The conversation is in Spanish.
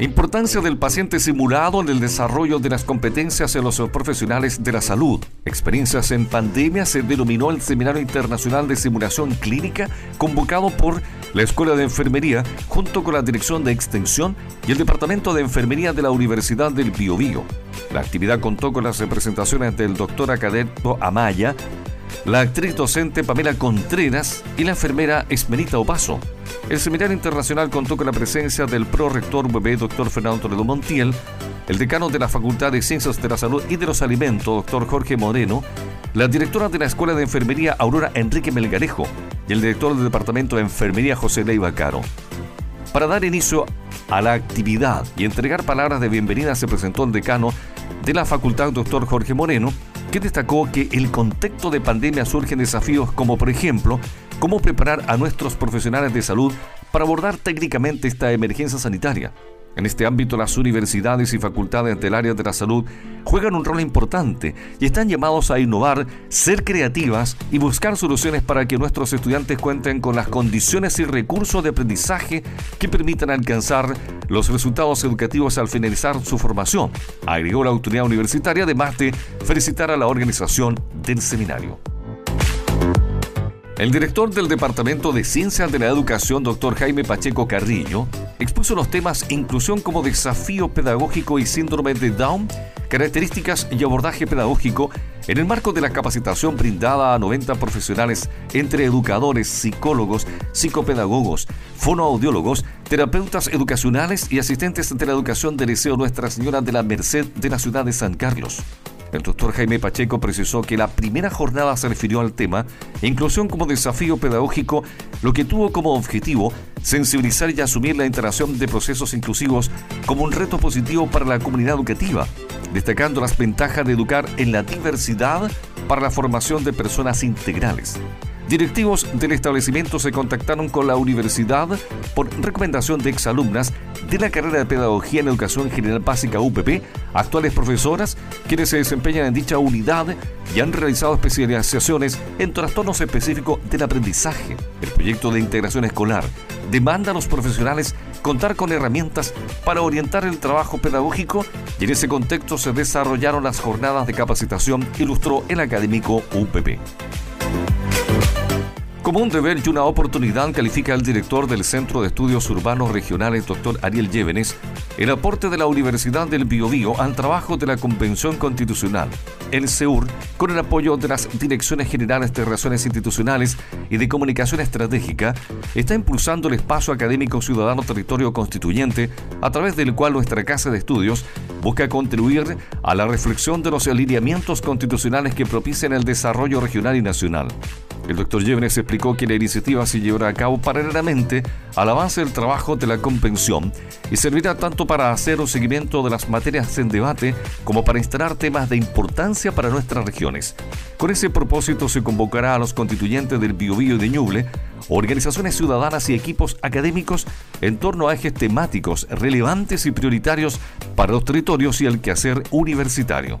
Importancia del paciente simulado en el desarrollo de las competencias de los profesionales de la salud. Experiencias en pandemia se denominó el Seminario Internacional de Simulación Clínica convocado por la Escuela de Enfermería junto con la Dirección de Extensión y el Departamento de Enfermería de la Universidad del Biobío. La actividad contó con las representaciones del doctor académico Amaya, la actriz docente Pamela Contreras y la enfermera Esmerita Opaso. El seminario internacional contó con la presencia del pro-rector bebé doctor Fernando Toledo Montiel, el decano de la Facultad de Ciencias de la Salud y de los Alimentos, doctor Jorge Moreno, la directora de la Escuela de Enfermería Aurora Enrique Melgarejo y el director del Departamento de Enfermería José Leiva Caro. Para dar inicio a la actividad y entregar palabras de bienvenida se presentó el decano de la Facultad, doctor Jorge Moreno, que destacó que el contexto de pandemia surgen desafíos como, por ejemplo, cómo preparar a nuestros profesionales de salud para abordar técnicamente esta emergencia sanitaria en este ámbito, las universidades y facultades del área de la salud juegan un rol importante y están llamados a innovar, ser creativas y buscar soluciones para que nuestros estudiantes cuenten con las condiciones y recursos de aprendizaje que permitan alcanzar los resultados educativos al finalizar su formación, agregó la autoridad universitaria, además de felicitar a la organización del seminario. El director del Departamento de Ciencias de la Educación, doctor Jaime Pacheco Carrillo, expuso los temas inclusión como desafío pedagógico y síndrome de Down, características y abordaje pedagógico en el marco de la capacitación brindada a 90 profesionales entre educadores, psicólogos, psicopedagogos, fonoaudiólogos, terapeutas educacionales y asistentes de la educación del Liceo Nuestra Señora de la Merced de la ciudad de San Carlos. El doctor Jaime Pacheco precisó que la primera jornada se refirió al tema inclusión como desafío pedagógico, lo que tuvo como objetivo sensibilizar y asumir la interacción de procesos inclusivos como un reto positivo para la comunidad educativa, destacando las ventajas de educar en la diversidad para la formación de personas integrales. Directivos del establecimiento se contactaron con la universidad por recomendación de exalumnas de la carrera de Pedagogía en Educación General Básica UPP, actuales profesoras, quienes se desempeñan en dicha unidad y han realizado especializaciones en trastornos específicos del aprendizaje. El proyecto de integración escolar demanda a los profesionales contar con herramientas para orientar el trabajo pedagógico y en ese contexto se desarrollaron las jornadas de capacitación, ilustró el académico UPP. Como un deber y una oportunidad, califica el director del Centro de Estudios Urbanos Regionales, doctor Ariel Llévenes, el aporte de la Universidad del Biobío al trabajo de la Convención Constitucional, el CEUR, con el apoyo de las Direcciones Generales de Relaciones Institucionales y de Comunicación Estratégica, está impulsando el espacio académico ciudadano territorio constituyente, a través del cual nuestra Casa de Estudios busca contribuir a la reflexión de los alineamientos constitucionales que propician el desarrollo regional y nacional. El doctor Llévenes explicó que la iniciativa se llevará a cabo paralelamente al avance del trabajo de la convención y servirá tanto para hacer un seguimiento de las materias en debate como para instalar temas de importancia para nuestras regiones. Con ese propósito se convocará a los constituyentes del Biobío de Ñuble, organizaciones ciudadanas y equipos académicos en torno a ejes temáticos relevantes y prioritarios para los territorios y el quehacer universitario.